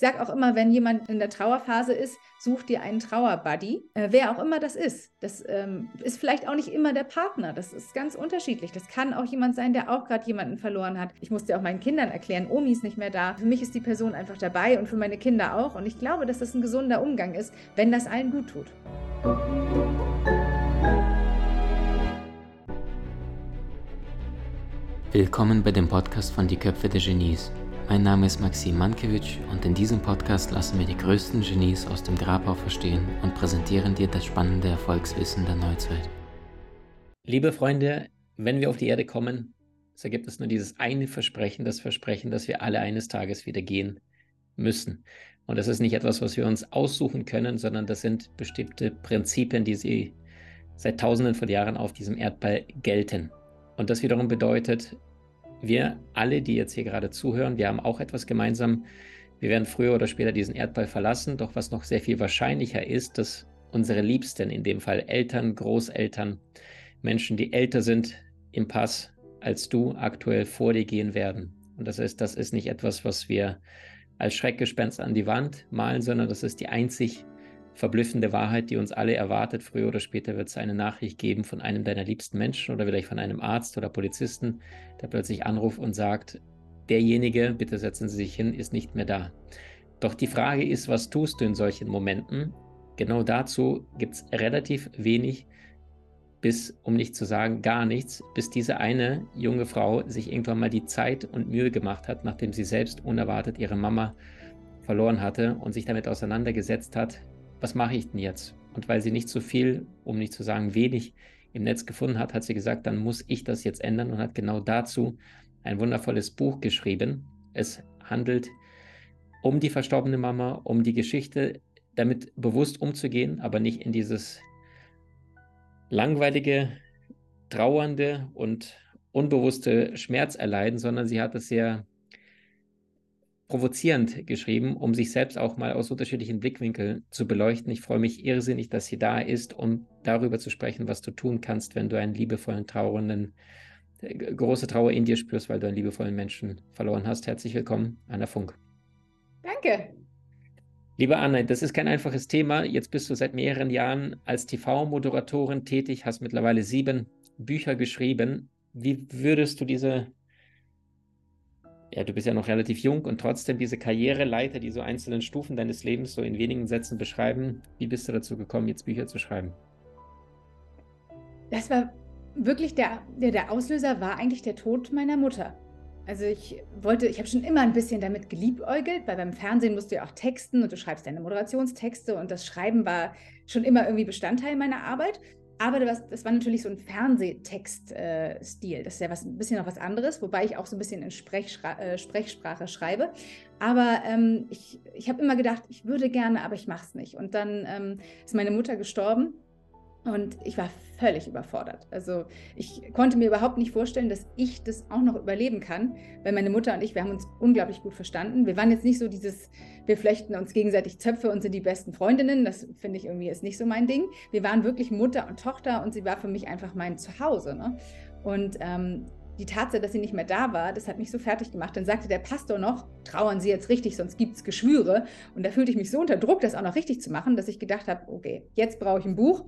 Ich sage auch immer, wenn jemand in der Trauerphase ist, such dir einen Trauerbuddy, äh, wer auch immer das ist. Das ähm, ist vielleicht auch nicht immer der Partner. Das ist ganz unterschiedlich. Das kann auch jemand sein, der auch gerade jemanden verloren hat. Ich musste auch meinen Kindern erklären, Omi ist nicht mehr da. Für mich ist die Person einfach dabei und für meine Kinder auch. Und ich glaube, dass das ein gesunder Umgang ist, wenn das allen gut tut. Willkommen bei dem Podcast von Die Köpfe der Genies. Mein Name ist Maxim Mankewitsch und in diesem Podcast lassen wir die größten Genies aus dem Grabau verstehen und präsentieren dir das spannende Erfolgswissen der Neuzeit. Liebe Freunde, wenn wir auf die Erde kommen, so gibt es nur dieses eine Versprechen, das Versprechen, dass wir alle eines Tages wieder gehen müssen. Und das ist nicht etwas, was wir uns aussuchen können, sondern das sind bestimmte Prinzipien, die sie seit Tausenden von Jahren auf diesem Erdball gelten. Und das wiederum bedeutet, wir alle, die jetzt hier gerade zuhören, wir haben auch etwas gemeinsam. Wir werden früher oder später diesen Erdball verlassen. Doch was noch sehr viel wahrscheinlicher ist, dass unsere Liebsten, in dem Fall Eltern, Großeltern, Menschen, die älter sind im Pass als du, aktuell vor dir gehen werden. Und das heißt, das ist nicht etwas, was wir als Schreckgespenst an die Wand malen, sondern das ist die einzig verblüffende Wahrheit, die uns alle erwartet. Früher oder später wird es eine Nachricht geben von einem deiner liebsten Menschen oder vielleicht von einem Arzt oder Polizisten, der plötzlich anruft und sagt, derjenige, bitte setzen Sie sich hin, ist nicht mehr da. Doch die Frage ist, was tust du in solchen Momenten? Genau dazu gibt es relativ wenig, bis, um nicht zu sagen, gar nichts, bis diese eine junge Frau sich irgendwann mal die Zeit und Mühe gemacht hat, nachdem sie selbst unerwartet ihre Mama verloren hatte und sich damit auseinandergesetzt hat, was mache ich denn jetzt? Und weil sie nicht so viel, um nicht zu sagen wenig, im Netz gefunden hat, hat sie gesagt, dann muss ich das jetzt ändern und hat genau dazu ein wundervolles Buch geschrieben. Es handelt um die verstorbene Mama, um die Geschichte, damit bewusst umzugehen, aber nicht in dieses langweilige, trauernde und unbewusste Schmerz erleiden, sondern sie hat es sehr provozierend geschrieben, um sich selbst auch mal aus unterschiedlichen Blickwinkeln zu beleuchten. Ich freue mich irrsinnig, dass sie da ist, um darüber zu sprechen, was du tun kannst, wenn du einen liebevollen, trauernden, äh, große Trauer in dir spürst, weil du einen liebevollen Menschen verloren hast. Herzlich willkommen, Anna Funk. Danke. Liebe Anna, das ist kein einfaches Thema. Jetzt bist du seit mehreren Jahren als TV-Moderatorin tätig, hast mittlerweile sieben Bücher geschrieben. Wie würdest du diese ja, du bist ja noch relativ jung und trotzdem diese Karriereleiter, die so einzelnen Stufen deines Lebens so in wenigen Sätzen beschreiben. Wie bist du dazu gekommen, jetzt Bücher zu schreiben? Das war wirklich der, der, der Auslöser war eigentlich der Tod meiner Mutter. Also ich wollte, ich habe schon immer ein bisschen damit geliebäugelt, weil beim Fernsehen musst du ja auch texten und du schreibst deine Moderationstexte und das Schreiben war schon immer irgendwie Bestandteil meiner Arbeit. Aber das, das war natürlich so ein Fernsehtext-Stil. Äh, das ist ja was, ein bisschen noch was anderes, wobei ich auch so ein bisschen in Sprechschra äh, Sprechsprache schreibe. Aber ähm, ich, ich habe immer gedacht, ich würde gerne, aber ich mache es nicht. Und dann ähm, ist meine Mutter gestorben und ich war völlig überfordert. Also ich konnte mir überhaupt nicht vorstellen, dass ich das auch noch überleben kann, weil meine Mutter und ich, wir haben uns unglaublich gut verstanden. Wir waren jetzt nicht so dieses, wir flechten uns gegenseitig Zöpfe und sind die besten Freundinnen. Das finde ich irgendwie ist nicht so mein Ding. Wir waren wirklich Mutter und Tochter und sie war für mich einfach mein Zuhause. Ne? Und ähm, die Tatsache, dass sie nicht mehr da war, das hat mich so fertig gemacht. Dann sagte der Pastor noch, trauern Sie jetzt richtig, sonst gibt es Geschwüre. Und da fühlte ich mich so unter Druck, das auch noch richtig zu machen, dass ich gedacht habe, okay, jetzt brauche ich ein Buch.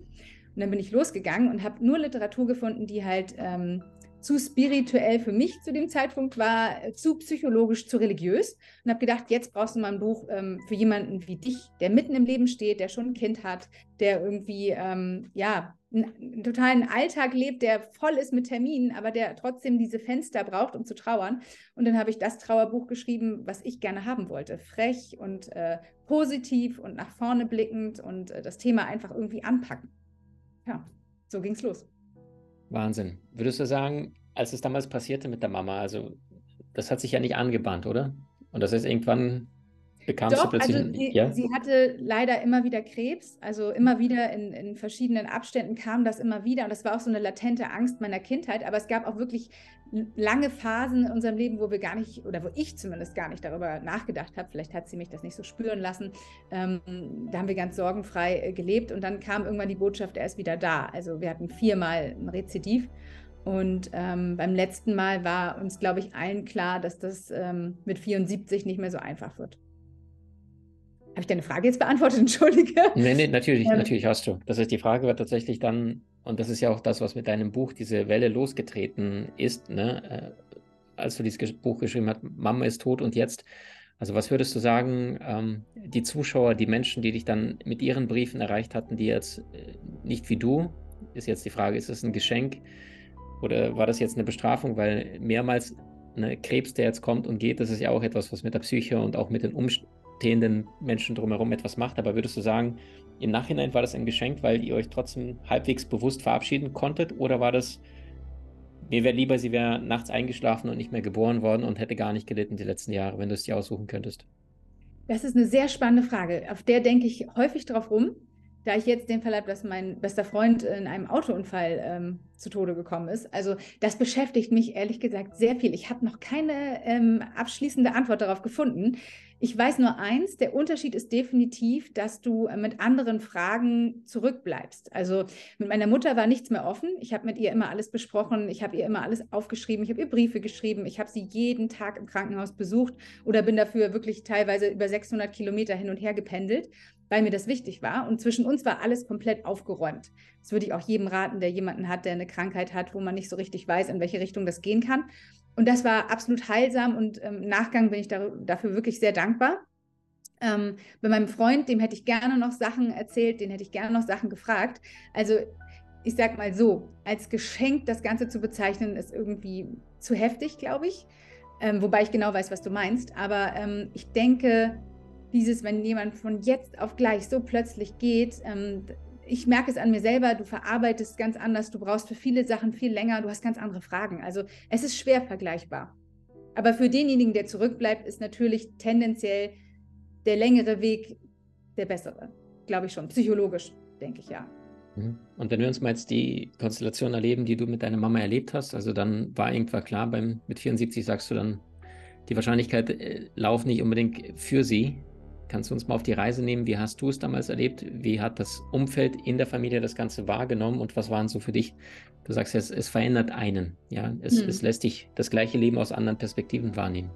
Und dann bin ich losgegangen und habe nur Literatur gefunden, die halt ähm, zu spirituell für mich zu dem Zeitpunkt war, äh, zu psychologisch, zu religiös. Und habe gedacht, jetzt brauchst du mal ein Buch ähm, für jemanden wie dich, der mitten im Leben steht, der schon ein Kind hat, der irgendwie, ähm, ja, einen totalen Alltag lebt, der voll ist mit Terminen, aber der trotzdem diese Fenster braucht, um zu trauern. Und dann habe ich das Trauerbuch geschrieben, was ich gerne haben wollte. Frech und äh, positiv und nach vorne blickend und äh, das Thema einfach irgendwie anpacken ja, so ging es los. Wahnsinn. Würdest du sagen, als es damals passierte mit der Mama, also das hat sich ja nicht angebahnt, oder? Und das ist irgendwann bekam Doch, plötzlich. Also sie, ja? sie hatte leider immer wieder Krebs, also immer wieder in, in verschiedenen Abständen kam das immer wieder. Und das war auch so eine latente Angst meiner Kindheit. Aber es gab auch wirklich lange Phasen in unserem Leben, wo wir gar nicht, oder wo ich zumindest gar nicht darüber nachgedacht habe. Vielleicht hat sie mich das nicht so spüren lassen. Ähm, da haben wir ganz sorgenfrei äh, gelebt. Und dann kam irgendwann die Botschaft, er ist wieder da. Also wir hatten viermal ein Rezidiv. Und ähm, beim letzten Mal war uns, glaube ich, allen klar, dass das ähm, mit 74 nicht mehr so einfach wird. Habe ich deine Frage jetzt beantwortet? Entschuldige. Nee, nee, natürlich, ähm, natürlich hast du. Das ist die Frage, war tatsächlich dann, und das ist ja auch das, was mit deinem Buch diese Welle losgetreten ist, ne? Äh, als du dieses Buch geschrieben hast, Mama ist tot und jetzt. Also was würdest du sagen, ähm, die Zuschauer, die Menschen, die dich dann mit ihren Briefen erreicht hatten, die jetzt äh, nicht wie du, ist jetzt die Frage, ist es ein Geschenk oder war das jetzt eine Bestrafung, weil mehrmals ne, Krebs, der jetzt kommt und geht, das ist ja auch etwas, was mit der Psyche und auch mit den umstehenden Menschen drumherum etwas macht. Aber würdest du sagen, im Nachhinein war das ein Geschenk, weil ihr euch trotzdem halbwegs bewusst verabschieden konntet? Oder war das, mir wäre lieber, sie wäre nachts eingeschlafen und nicht mehr geboren worden und hätte gar nicht gelitten die letzten Jahre, wenn du es dir aussuchen könntest? Das ist eine sehr spannende Frage. Auf der denke ich häufig drauf rum da ich jetzt den Fall habe, dass mein bester Freund in einem Autounfall ähm, zu Tode gekommen ist. Also das beschäftigt mich ehrlich gesagt sehr viel. Ich habe noch keine ähm, abschließende Antwort darauf gefunden. Ich weiß nur eins, der Unterschied ist definitiv, dass du äh, mit anderen Fragen zurückbleibst. Also mit meiner Mutter war nichts mehr offen. Ich habe mit ihr immer alles besprochen. Ich habe ihr immer alles aufgeschrieben. Ich habe ihr Briefe geschrieben. Ich habe sie jeden Tag im Krankenhaus besucht oder bin dafür wirklich teilweise über 600 Kilometer hin und her gependelt weil mir das wichtig war. Und zwischen uns war alles komplett aufgeräumt. Das würde ich auch jedem raten, der jemanden hat, der eine Krankheit hat, wo man nicht so richtig weiß, in welche Richtung das gehen kann. Und das war absolut heilsam und ähm, im Nachgang bin ich dafür wirklich sehr dankbar. Ähm, bei meinem Freund, dem hätte ich gerne noch Sachen erzählt, den hätte ich gerne noch Sachen gefragt. Also ich sag mal so, als Geschenk das Ganze zu bezeichnen, ist irgendwie zu heftig, glaube ich. Ähm, wobei ich genau weiß, was du meinst. Aber ähm, ich denke, dieses, wenn jemand von jetzt auf gleich so plötzlich geht, ähm, ich merke es an mir selber, du verarbeitest ganz anders, du brauchst für viele Sachen viel länger, du hast ganz andere Fragen. Also es ist schwer vergleichbar. Aber für denjenigen, der zurückbleibt, ist natürlich tendenziell der längere Weg der bessere. Glaube ich schon. Psychologisch, denke ich ja. Mhm. Und wenn wir uns mal jetzt die Konstellation erleben, die du mit deiner Mama erlebt hast, also dann war irgendwann klar, beim, mit 74 sagst du dann, die Wahrscheinlichkeit äh, lauft nicht unbedingt für sie. Kannst du uns mal auf die Reise nehmen? Wie hast du es damals erlebt? Wie hat das Umfeld in der Familie das Ganze wahrgenommen und was waren so für dich? Du sagst jetzt, es verändert einen. Ja, es, hm. es lässt dich das gleiche Leben aus anderen Perspektiven wahrnehmen.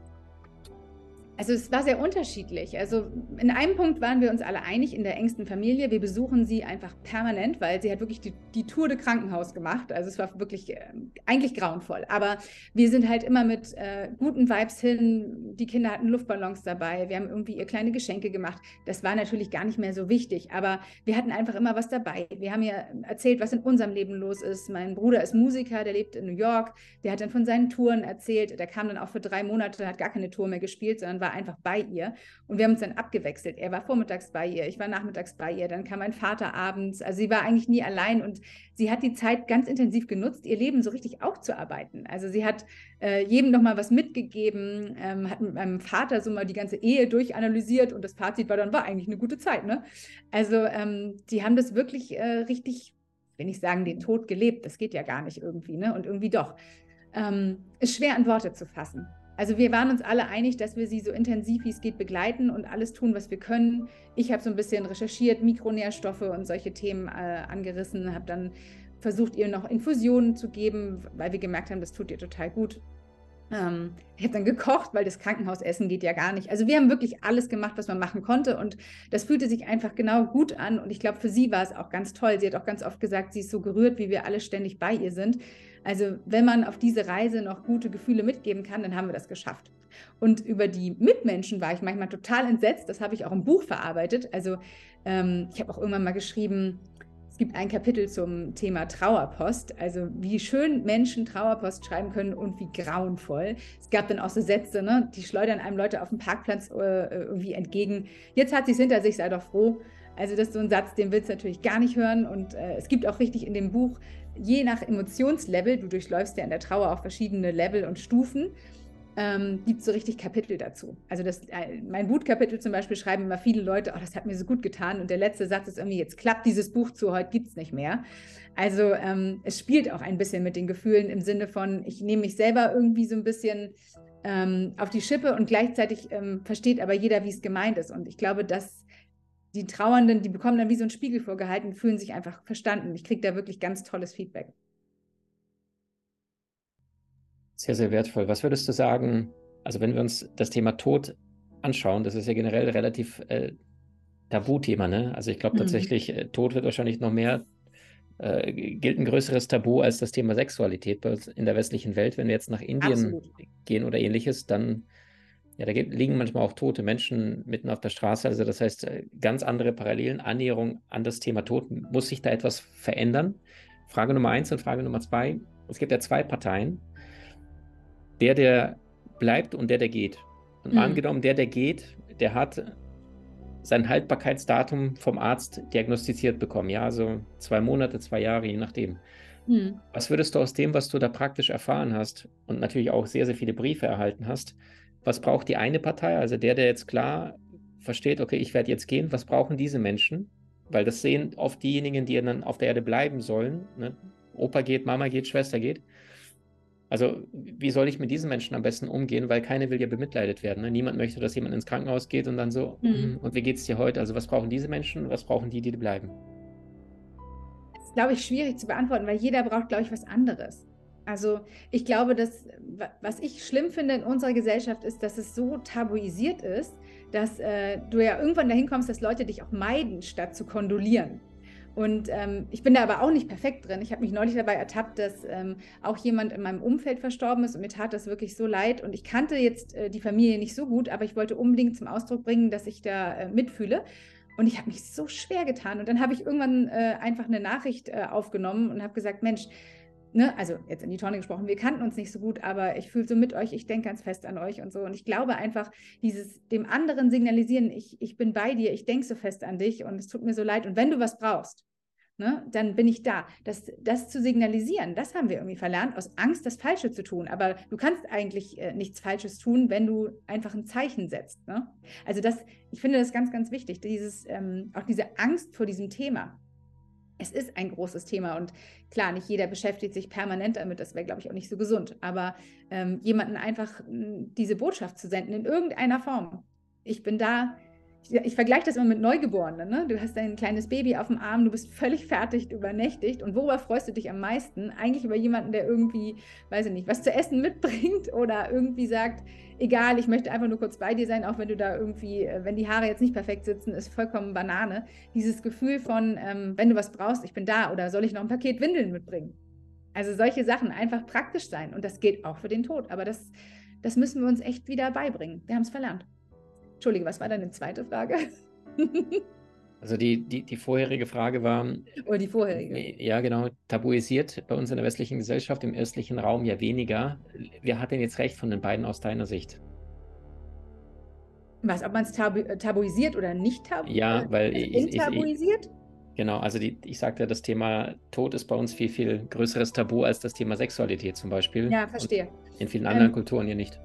Also es war sehr unterschiedlich. Also in einem Punkt waren wir uns alle einig in der engsten Familie. Wir besuchen sie einfach permanent, weil sie hat wirklich die, die Tour de Krankenhaus gemacht. Also es war wirklich äh, eigentlich grauenvoll. Aber wir sind halt immer mit äh, guten Vibes hin. Die Kinder hatten Luftballons dabei. Wir haben irgendwie ihr kleine Geschenke gemacht. Das war natürlich gar nicht mehr so wichtig. Aber wir hatten einfach immer was dabei. Wir haben ihr erzählt, was in unserem Leben los ist. Mein Bruder ist Musiker, der lebt in New York. Der hat dann von seinen Touren erzählt. Der kam dann auch für drei Monate, hat gar keine Tour mehr gespielt, sondern war war einfach bei ihr. Und wir haben uns dann abgewechselt. Er war vormittags bei ihr, ich war nachmittags bei ihr, dann kam mein Vater abends. Also sie war eigentlich nie allein und sie hat die Zeit ganz intensiv genutzt, ihr Leben so richtig aufzuarbeiten. Also sie hat äh, jedem nochmal was mitgegeben, ähm, hat mit meinem Vater so mal die ganze Ehe durchanalysiert und das Fazit war dann, war eigentlich eine gute Zeit. Ne? Also ähm, die haben das wirklich äh, richtig, wenn ich sagen, den Tod gelebt. Das geht ja gar nicht irgendwie, ne? Und irgendwie doch. Ähm, ist schwer in Worte zu fassen. Also wir waren uns alle einig, dass wir sie so intensiv wie es geht begleiten und alles tun, was wir können. Ich habe so ein bisschen recherchiert, Mikronährstoffe und solche Themen äh, angerissen, habe dann versucht, ihr noch Infusionen zu geben, weil wir gemerkt haben, das tut ihr total gut. Ähm, ich habe dann gekocht, weil das Krankenhausessen geht ja gar nicht. Also wir haben wirklich alles gemacht, was man machen konnte und das fühlte sich einfach genau gut an und ich glaube, für sie war es auch ganz toll. Sie hat auch ganz oft gesagt, sie ist so gerührt, wie wir alle ständig bei ihr sind. Also wenn man auf diese Reise noch gute Gefühle mitgeben kann, dann haben wir das geschafft. Und über die Mitmenschen war ich manchmal total entsetzt. Das habe ich auch im Buch verarbeitet. Also ähm, ich habe auch irgendwann mal geschrieben, es gibt ein Kapitel zum Thema Trauerpost, also wie schön Menschen Trauerpost schreiben können und wie grauenvoll. Es gab dann auch so Sätze, ne? die schleudern einem Leute auf dem Parkplatz äh, irgendwie entgegen. Jetzt hat sie es hinter sich, sei doch froh. Also das ist so ein Satz, den willst du natürlich gar nicht hören. Und äh, es gibt auch richtig in dem Buch je nach Emotionslevel, du durchläufst ja in der Trauer auch verschiedene Level und Stufen, ähm, gibt es so richtig Kapitel dazu. Also das, äh, mein Wutkapitel zum Beispiel schreiben immer viele Leute, oh, das hat mir so gut getan. Und der letzte Satz ist irgendwie, jetzt klappt dieses Buch zu, heute gibt es nicht mehr. Also ähm, es spielt auch ein bisschen mit den Gefühlen im Sinne von, ich nehme mich selber irgendwie so ein bisschen ähm, auf die Schippe und gleichzeitig ähm, versteht aber jeder, wie es gemeint ist. Und ich glaube, dass die Trauernden, die bekommen dann wie so ein Spiegel vorgehalten, fühlen sich einfach verstanden. Ich kriege da wirklich ganz tolles Feedback. Sehr, sehr wertvoll. Was würdest du sagen, also wenn wir uns das Thema Tod anschauen, das ist ja generell relativ äh, Tabuthema, ne? Also ich glaube mhm. tatsächlich, äh, Tod wird wahrscheinlich noch mehr, äh, gilt ein größeres Tabu als das Thema Sexualität in der westlichen Welt. Wenn wir jetzt nach Indien Absolut. gehen oder ähnliches, dann ja, da liegen manchmal auch tote Menschen mitten auf der Straße. Also das heißt, äh, ganz andere Parallelen, Annäherung an das Thema Tod. Muss sich da etwas verändern? Frage Nummer eins und Frage Nummer zwei. Es gibt ja zwei Parteien. Der, der bleibt und der, der geht. Und mhm. angenommen, der, der geht, der hat sein Haltbarkeitsdatum vom Arzt diagnostiziert bekommen. Ja, also zwei Monate, zwei Jahre, je nachdem. Mhm. Was würdest du aus dem, was du da praktisch erfahren hast und natürlich auch sehr, sehr viele Briefe erhalten hast, was braucht die eine Partei, also der, der jetzt klar versteht, okay, ich werde jetzt gehen, was brauchen diese Menschen? Weil das sehen oft diejenigen, die dann auf der Erde bleiben sollen. Ne? Opa geht, Mama geht, Schwester geht. Also, wie soll ich mit diesen Menschen am besten umgehen? Weil keine will ja bemitleidet werden. Ne? Niemand möchte, dass jemand ins Krankenhaus geht und dann so, mhm. Hm, und wie geht es dir heute? Also, was brauchen diese Menschen? Was brauchen die, die bleiben? Das ist, glaube ich, schwierig zu beantworten, weil jeder braucht, glaube ich, was anderes. Also ich glaube, dass was ich schlimm finde in unserer Gesellschaft ist, dass es so tabuisiert ist, dass äh, du ja irgendwann dahin kommst, dass Leute dich auch meiden, statt zu kondolieren. Und ähm, ich bin da aber auch nicht perfekt drin. Ich habe mich neulich dabei ertappt, dass ähm, auch jemand in meinem Umfeld verstorben ist und mir tat das wirklich so leid. Und ich kannte jetzt äh, die Familie nicht so gut, aber ich wollte unbedingt zum Ausdruck bringen, dass ich da äh, mitfühle. Und ich habe mich so schwer getan. Und dann habe ich irgendwann äh, einfach eine Nachricht äh, aufgenommen und habe gesagt, Mensch, ne, also jetzt in die Tonne gesprochen, wir kannten uns nicht so gut, aber ich fühle so mit euch, ich denke ganz fest an euch und so. Und ich glaube einfach, dieses dem anderen signalisieren, ich, ich bin bei dir, ich denke so fest an dich und es tut mir so leid. Und wenn du was brauchst, Ne, dann bin ich da. Das, das zu signalisieren, das haben wir irgendwie verlernt, aus Angst, das Falsche zu tun. Aber du kannst eigentlich äh, nichts Falsches tun, wenn du einfach ein Zeichen setzt. Ne? Also das, ich finde das ganz, ganz wichtig, dieses, ähm, auch diese Angst vor diesem Thema es ist ein großes Thema und klar, nicht jeder beschäftigt sich permanent damit, das wäre, glaube ich, auch nicht so gesund, aber ähm, jemanden einfach diese Botschaft zu senden in irgendeiner Form. Ich bin da, ich vergleiche das immer mit Neugeborenen. Ne? Du hast dein kleines Baby auf dem Arm, du bist völlig fertig, übernächtigt. Und worüber freust du dich am meisten? Eigentlich über jemanden, der irgendwie, weiß ich nicht, was zu essen mitbringt oder irgendwie sagt, egal, ich möchte einfach nur kurz bei dir sein, auch wenn du da irgendwie, äh, wenn die Haare jetzt nicht perfekt sitzen, ist vollkommen Banane. Dieses Gefühl von, ähm, wenn du was brauchst, ich bin da oder soll ich noch ein Paket Windeln mitbringen? Also solche Sachen einfach praktisch sein. Und das geht auch für den Tod. Aber das, das müssen wir uns echt wieder beibringen. Wir haben es verlernt. Entschuldige, was war deine zweite Frage? Also die, die, die vorherige Frage war. Oder oh, die vorherige. Ja, genau. Tabuisiert bei uns in der westlichen Gesellschaft, im östlichen Raum ja weniger. Wer hat denn jetzt recht von den beiden aus deiner Sicht? Was, ob man es tabu tabuisiert oder nicht tabuisiert? Ja, weil also ich, tabuisiert? Genau, also die, ich sagte, das Thema Tod ist bei uns viel, viel größeres Tabu als das Thema Sexualität zum Beispiel. Ja, verstehe. Und in vielen anderen ähm, Kulturen ja nicht.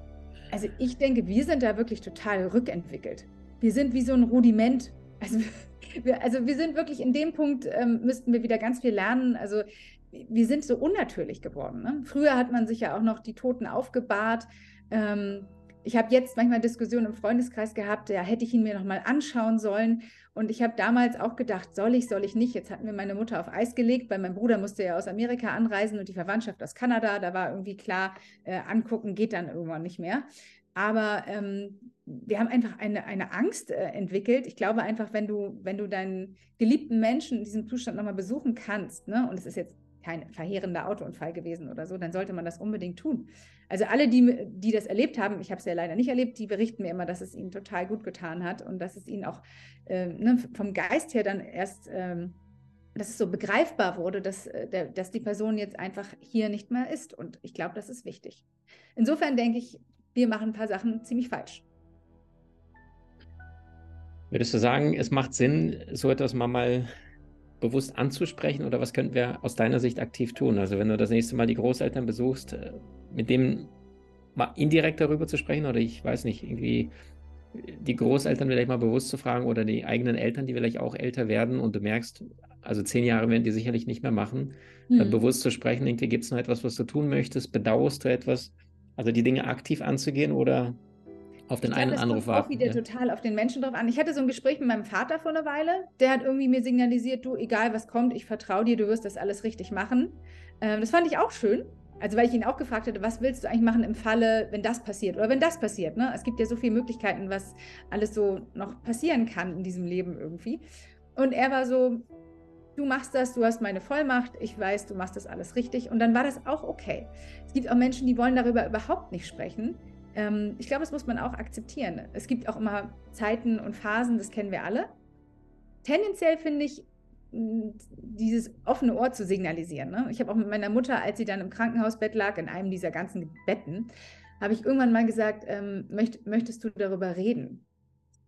Also ich denke, wir sind da wirklich total rückentwickelt. Wir sind wie so ein Rudiment. Also wir, also wir sind wirklich in dem Punkt, ähm, müssten wir wieder ganz viel lernen. Also wir sind so unnatürlich geworden. Ne? Früher hat man sich ja auch noch die Toten aufgebahrt. Ähm, ich habe jetzt manchmal Diskussionen im Freundeskreis gehabt, ja, hätte ich ihn mir nochmal anschauen sollen. Und ich habe damals auch gedacht, soll ich, soll ich nicht. Jetzt hatten wir meine Mutter auf Eis gelegt, weil mein Bruder musste ja aus Amerika anreisen und die Verwandtschaft aus Kanada. Da war irgendwie klar, äh, angucken geht dann irgendwann nicht mehr. Aber ähm, wir haben einfach eine, eine Angst äh, entwickelt. Ich glaube einfach, wenn du, wenn du deinen geliebten Menschen in diesem Zustand nochmal besuchen kannst, ne, und es ist jetzt kein verheerender Autounfall gewesen oder so, dann sollte man das unbedingt tun. Also alle, die, die das erlebt haben, ich habe es ja leider nicht erlebt, die berichten mir immer, dass es ihnen total gut getan hat und dass es ihnen auch äh, ne, vom Geist her dann erst, ähm, dass es so begreifbar wurde, dass, äh, der, dass die Person jetzt einfach hier nicht mehr ist. Und ich glaube, das ist wichtig. Insofern denke ich, wir machen ein paar Sachen ziemlich falsch. Würdest du sagen, es macht Sinn, so etwas mal, mal bewusst anzusprechen oder was könnten wir aus deiner Sicht aktiv tun? Also wenn du das nächste Mal die Großeltern besuchst, äh, mit dem mal indirekt darüber zu sprechen oder ich weiß nicht, irgendwie die Großeltern vielleicht mal bewusst zu fragen oder die eigenen Eltern, die vielleicht auch älter werden und du merkst, also zehn Jahre werden die sicherlich nicht mehr machen, hm. dann bewusst zu sprechen, irgendwie gibt es noch etwas, was du tun möchtest, bedauerst du etwas, also die Dinge aktiv anzugehen oder auf den ich einen glaub, Anruf warten. auch wieder ja. total auf den Menschen drauf an. Ich hatte so ein Gespräch mit meinem Vater vor einer Weile. Der hat irgendwie mir signalisiert, du, egal was kommt, ich vertraue dir, du wirst das alles richtig machen. Ähm, das fand ich auch schön. Also weil ich ihn auch gefragt hatte, was willst du eigentlich machen im Falle, wenn das passiert oder wenn das passiert. Ne? Es gibt ja so viele Möglichkeiten, was alles so noch passieren kann in diesem Leben irgendwie. Und er war so, du machst das, du hast meine Vollmacht, ich weiß, du machst das alles richtig. Und dann war das auch okay. Es gibt auch Menschen, die wollen darüber überhaupt nicht sprechen. Ähm, ich glaube, das muss man auch akzeptieren. Es gibt auch immer Zeiten und Phasen, das kennen wir alle. Tendenziell finde ich, dieses offene Ohr zu signalisieren. Ne? Ich habe auch mit meiner Mutter, als sie dann im Krankenhausbett lag, in einem dieser ganzen Betten, habe ich irgendwann mal gesagt, ähm, möcht, möchtest du darüber reden?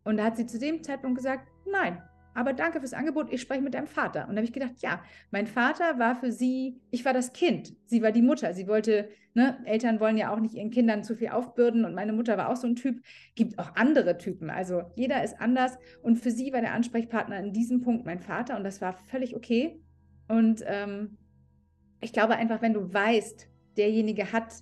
Und da hat sie zu dem Zeitpunkt gesagt, nein, aber danke fürs Angebot, ich spreche mit deinem Vater. Und da habe ich gedacht, ja, mein Vater war für sie, ich war das Kind, sie war die Mutter. Sie wollte, ne, Eltern wollen ja auch nicht ihren Kindern zu viel aufbürden und meine Mutter war auch so ein Typ. Gibt auch andere Typen, also jeder ist anders. Und für sie war der Ansprechpartner in diesem Punkt mein Vater und das war völlig okay. Und ähm, ich glaube einfach, wenn du weißt, derjenige hat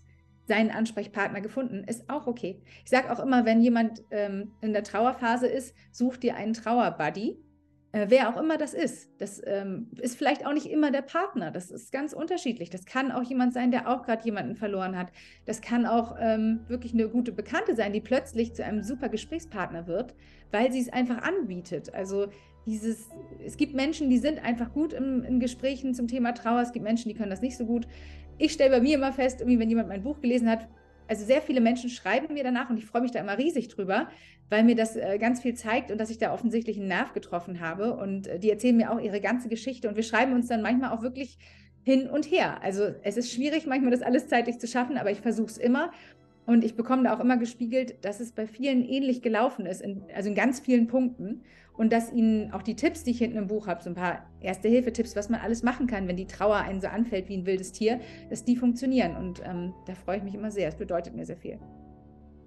seinen Ansprechpartner gefunden, ist auch okay. Ich sage auch immer, wenn jemand ähm, in der Trauerphase ist, such dir einen Trauerbuddy äh, wer auch immer das ist. Das ähm, ist vielleicht auch nicht immer der Partner. Das ist ganz unterschiedlich. Das kann auch jemand sein, der auch gerade jemanden verloren hat. Das kann auch ähm, wirklich eine gute Bekannte sein, die plötzlich zu einem super Gesprächspartner wird, weil sie es einfach anbietet. Also dieses, es gibt Menschen, die sind einfach gut im, in Gesprächen zum Thema Trauer. Es gibt Menschen, die können das nicht so gut. Ich stelle bei mir immer fest, wenn jemand mein Buch gelesen hat, also sehr viele Menschen schreiben mir danach und ich freue mich da immer riesig drüber, weil mir das äh, ganz viel zeigt und dass ich da offensichtlich einen Nerv getroffen habe. Und äh, die erzählen mir auch ihre ganze Geschichte und wir schreiben uns dann manchmal auch wirklich hin und her. Also es ist schwierig, manchmal das alles zeitlich zu schaffen, aber ich versuche es immer. Und ich bekomme da auch immer gespiegelt, dass es bei vielen ähnlich gelaufen ist, in, also in ganz vielen Punkten und dass Ihnen auch die Tipps, die ich hinten im Buch habe, so ein paar Erste-Hilfe-Tipps, was man alles machen kann, wenn die Trauer einen so anfällt wie ein wildes Tier, dass die funktionieren. Und ähm, da freue ich mich immer sehr. Es bedeutet mir sehr viel.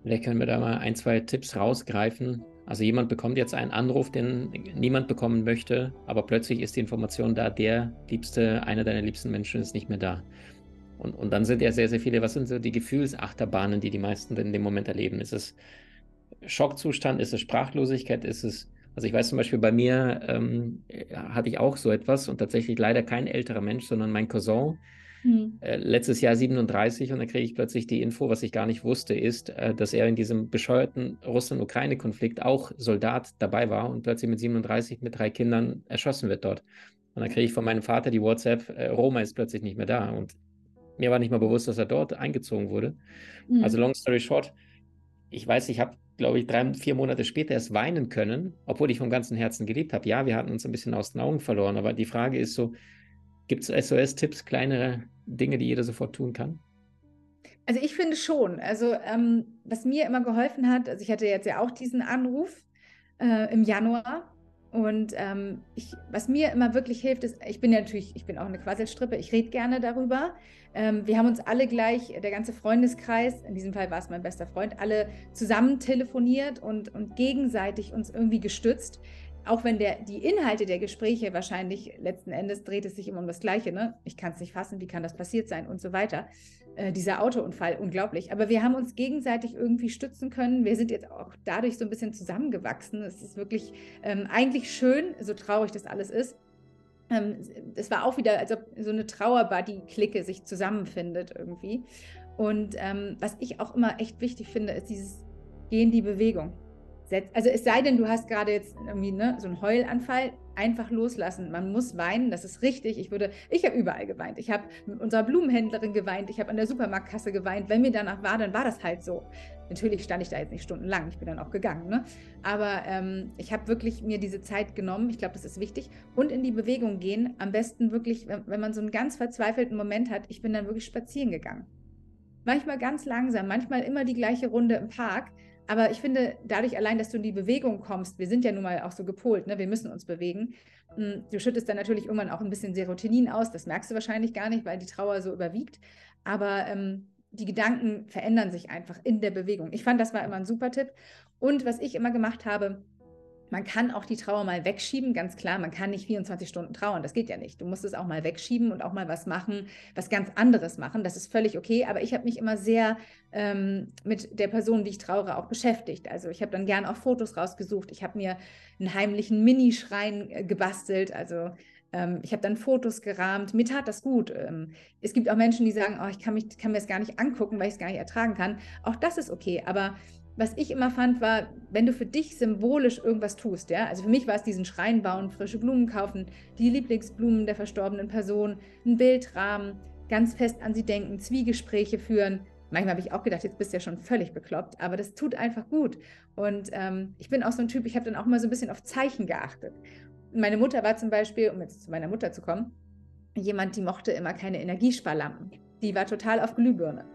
Vielleicht können wir da mal ein, zwei Tipps rausgreifen. Also jemand bekommt jetzt einen Anruf, den niemand bekommen möchte, aber plötzlich ist die Information da, der liebste, einer deiner liebsten Menschen ist nicht mehr da. Und, und dann sind ja sehr, sehr viele, was sind so die Gefühlsachterbahnen, die die meisten in dem Moment erleben? Ist es Schockzustand? Ist es Sprachlosigkeit? Ist es also ich weiß zum Beispiel, bei mir ähm, hatte ich auch so etwas und tatsächlich leider kein älterer Mensch, sondern mein Cousin, hm. äh, letztes Jahr 37 und dann kriege ich plötzlich die Info, was ich gar nicht wusste, ist, äh, dass er in diesem bescheuerten Russland-Ukraine-Konflikt auch Soldat dabei war und plötzlich mit 37 mit drei Kindern erschossen wird dort. Und dann kriege ich von meinem Vater die WhatsApp, äh, Roma ist plötzlich nicht mehr da und mir war nicht mal bewusst, dass er dort eingezogen wurde. Hm. Also long story short, ich weiß, ich habe glaube ich, drei, vier Monate später erst weinen können, obwohl ich vom ganzen Herzen geliebt habe. Ja, wir hatten uns ein bisschen aus den Augen verloren, aber die Frage ist so, gibt es SOS-Tipps, kleinere Dinge, die jeder sofort tun kann? Also ich finde schon. Also ähm, was mir immer geholfen hat, also ich hatte jetzt ja auch diesen Anruf äh, im Januar und ähm, ich, was mir immer wirklich hilft, ist, ich bin ja natürlich, ich bin auch eine Quasselstrippe, ich rede gerne darüber. Ähm, wir haben uns alle gleich, der ganze Freundeskreis, in diesem Fall war es mein bester Freund, alle zusammen telefoniert und, und gegenseitig uns irgendwie gestützt. Auch wenn der, die Inhalte der Gespräche wahrscheinlich letzten Endes dreht es sich immer um das Gleiche. Ne? Ich kann es nicht fassen, wie kann das passiert sein und so weiter. Äh, dieser Autounfall, unglaublich. Aber wir haben uns gegenseitig irgendwie stützen können. Wir sind jetzt auch dadurch so ein bisschen zusammengewachsen. Es ist wirklich ähm, eigentlich schön, so traurig das alles ist. Ähm, es war auch wieder, als ob so eine Trauerbuddy-Clique sich zusammenfindet irgendwie. Und ähm, was ich auch immer echt wichtig finde, ist dieses Gehen die Bewegung. Also es sei denn, du hast gerade jetzt irgendwie ne, so einen Heulanfall, einfach loslassen. Man muss weinen, das ist richtig. Ich würde, ich habe überall geweint. Ich habe mit unserer Blumenhändlerin geweint, ich habe an der Supermarktkasse geweint. Wenn mir danach war, dann war das halt so. Natürlich stand ich da jetzt nicht stundenlang, ich bin dann auch gegangen. Ne? Aber ähm, ich habe wirklich mir diese Zeit genommen, ich glaube, das ist wichtig. Und in die Bewegung gehen, am besten wirklich, wenn, wenn man so einen ganz verzweifelten Moment hat, ich bin dann wirklich spazieren gegangen. Manchmal ganz langsam, manchmal immer die gleiche Runde im Park aber ich finde, dadurch allein, dass du in die Bewegung kommst, wir sind ja nun mal auch so gepolt, ne? wir müssen uns bewegen. Hm, du schüttest dann natürlich irgendwann auch ein bisschen Serotonin aus, das merkst du wahrscheinlich gar nicht, weil die Trauer so überwiegt. Aber ähm, die Gedanken verändern sich einfach in der Bewegung. Ich fand, das war immer ein super Tipp. Und was ich immer gemacht habe, man kann auch die Trauer mal wegschieben, ganz klar. Man kann nicht 24 Stunden trauern, das geht ja nicht. Du musst es auch mal wegschieben und auch mal was machen, was ganz anderes machen. Das ist völlig okay. Aber ich habe mich immer sehr ähm, mit der Person, die ich trauere, auch beschäftigt. Also ich habe dann gern auch Fotos rausgesucht. Ich habe mir einen heimlichen Minischrein äh, gebastelt. Also Ähm, ich habe dann Fotos gerahmt. Mir tat das gut. Ähm, es gibt auch Menschen, die sagen, oh, ich kann, mich, kann mir das gar nicht angucken, weil ich es gar nicht ertragen kann. Auch das ist okay. Aber was ich immer fand, war, wenn du für dich symbolisch irgendwas tust, ja, also für mich war es diesen Schrein bauen, frische Blumen kaufen, die Lieblingsblumen der verstorbenen Person, ein Bildrahmen, ganz fest an sie denken, Zwiegespräche führen. Manchmal habe ich auch gedacht, jetzt bist du ja schon völlig bekloppt, aber das tut einfach gut. Und ähm, ich bin auch so ein Typ, ich habe dann auch mal so ein bisschen auf Zeichen geachtet. Meine Mutter war zum Beispiel, um jetzt zu meiner Mutter zu kommen, jemand, die mochte immer keine Energiesparlampen. Die war total auf Glühbirne.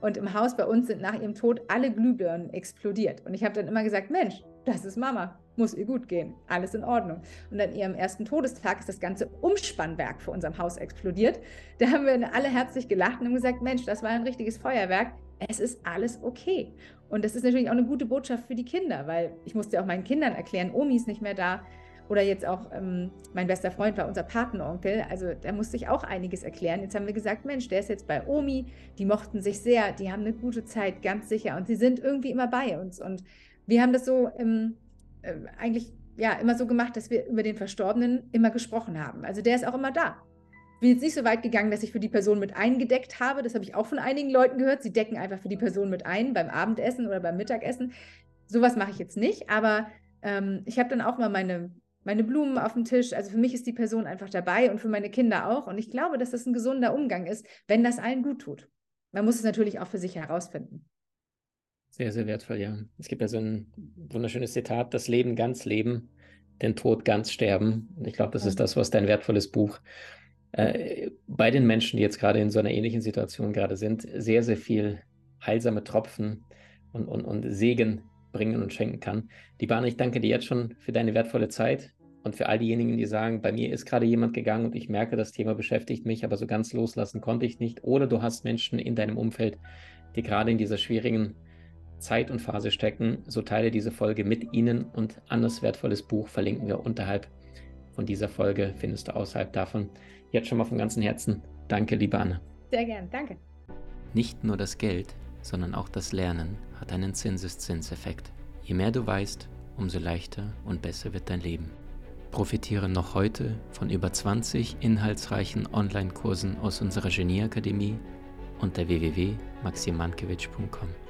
Und im Haus bei uns sind nach ihrem Tod alle Glühbirnen explodiert. Und ich habe dann immer gesagt, Mensch, das ist Mama, muss ihr gut gehen, alles in Ordnung. Und an ihrem ersten Todestag ist das ganze Umspannwerk vor unserem Haus explodiert. Da haben wir alle herzlich gelacht und haben gesagt, Mensch, das war ein richtiges Feuerwerk. Es ist alles okay. Und das ist natürlich auch eine gute Botschaft für die Kinder, weil ich musste auch meinen Kindern erklären, Omi ist nicht mehr da, oder jetzt auch ähm, mein bester Freund war unser Patenonkel. Also da musste ich auch einiges erklären. Jetzt haben wir gesagt, Mensch, der ist jetzt bei Omi. Die mochten sich sehr, die haben eine gute Zeit, ganz sicher. Und sie sind irgendwie immer bei uns. Und wir haben das so ähm, äh, eigentlich ja immer so gemacht, dass wir über den Verstorbenen immer gesprochen haben. Also der ist auch immer da. Bin jetzt nicht so weit gegangen, dass ich für die Person mit eingedeckt habe. Das habe ich auch von einigen Leuten gehört. Sie decken einfach für die Person mit ein beim Abendessen oder beim Mittagessen. Sowas mache ich jetzt nicht, aber ähm, ich habe dann auch mal meine meine Blumen auf dem Tisch. Also für mich ist die Person einfach dabei und für meine Kinder auch. Und ich glaube, dass das ein gesunder Umgang ist, wenn das allen gut tut. Man muss es natürlich auch für sich herausfinden. Sehr, sehr wertvoll, ja. Es gibt ja so ein wunderschönes Zitat, das Leben ganz leben, den Tod ganz sterben. Und ich glaube, das ist das, was dein wertvolles Buch äh, bei den Menschen, die jetzt gerade in so einer ähnlichen Situation gerade sind, sehr, sehr viel heilsame Tropfen und, und, und Segen bringen und schenken kann. Die Bahn, ich danke dir jetzt schon für deine wertvolle Zeit. Und für all diejenigen, die sagen, bei mir ist gerade jemand gegangen und ich merke, das Thema beschäftigt mich, aber so ganz loslassen konnte ich nicht. Oder du hast Menschen in deinem Umfeld, die gerade in dieser schwierigen Zeit und Phase stecken, so teile diese Folge mit ihnen und Annes wertvolles Buch verlinken wir unterhalb von dieser Folge, findest du außerhalb davon. Jetzt schon mal von ganzem Herzen. Danke, liebe Anne. Sehr gern, danke. Nicht nur das Geld, sondern auch das Lernen hat einen Zinseszinseffekt. Je mehr du weißt, umso leichter und besser wird dein Leben. Profitiere noch heute von über 20 inhaltsreichen Online-Kursen aus unserer Genieakademie unter www.maximankiewicz.com.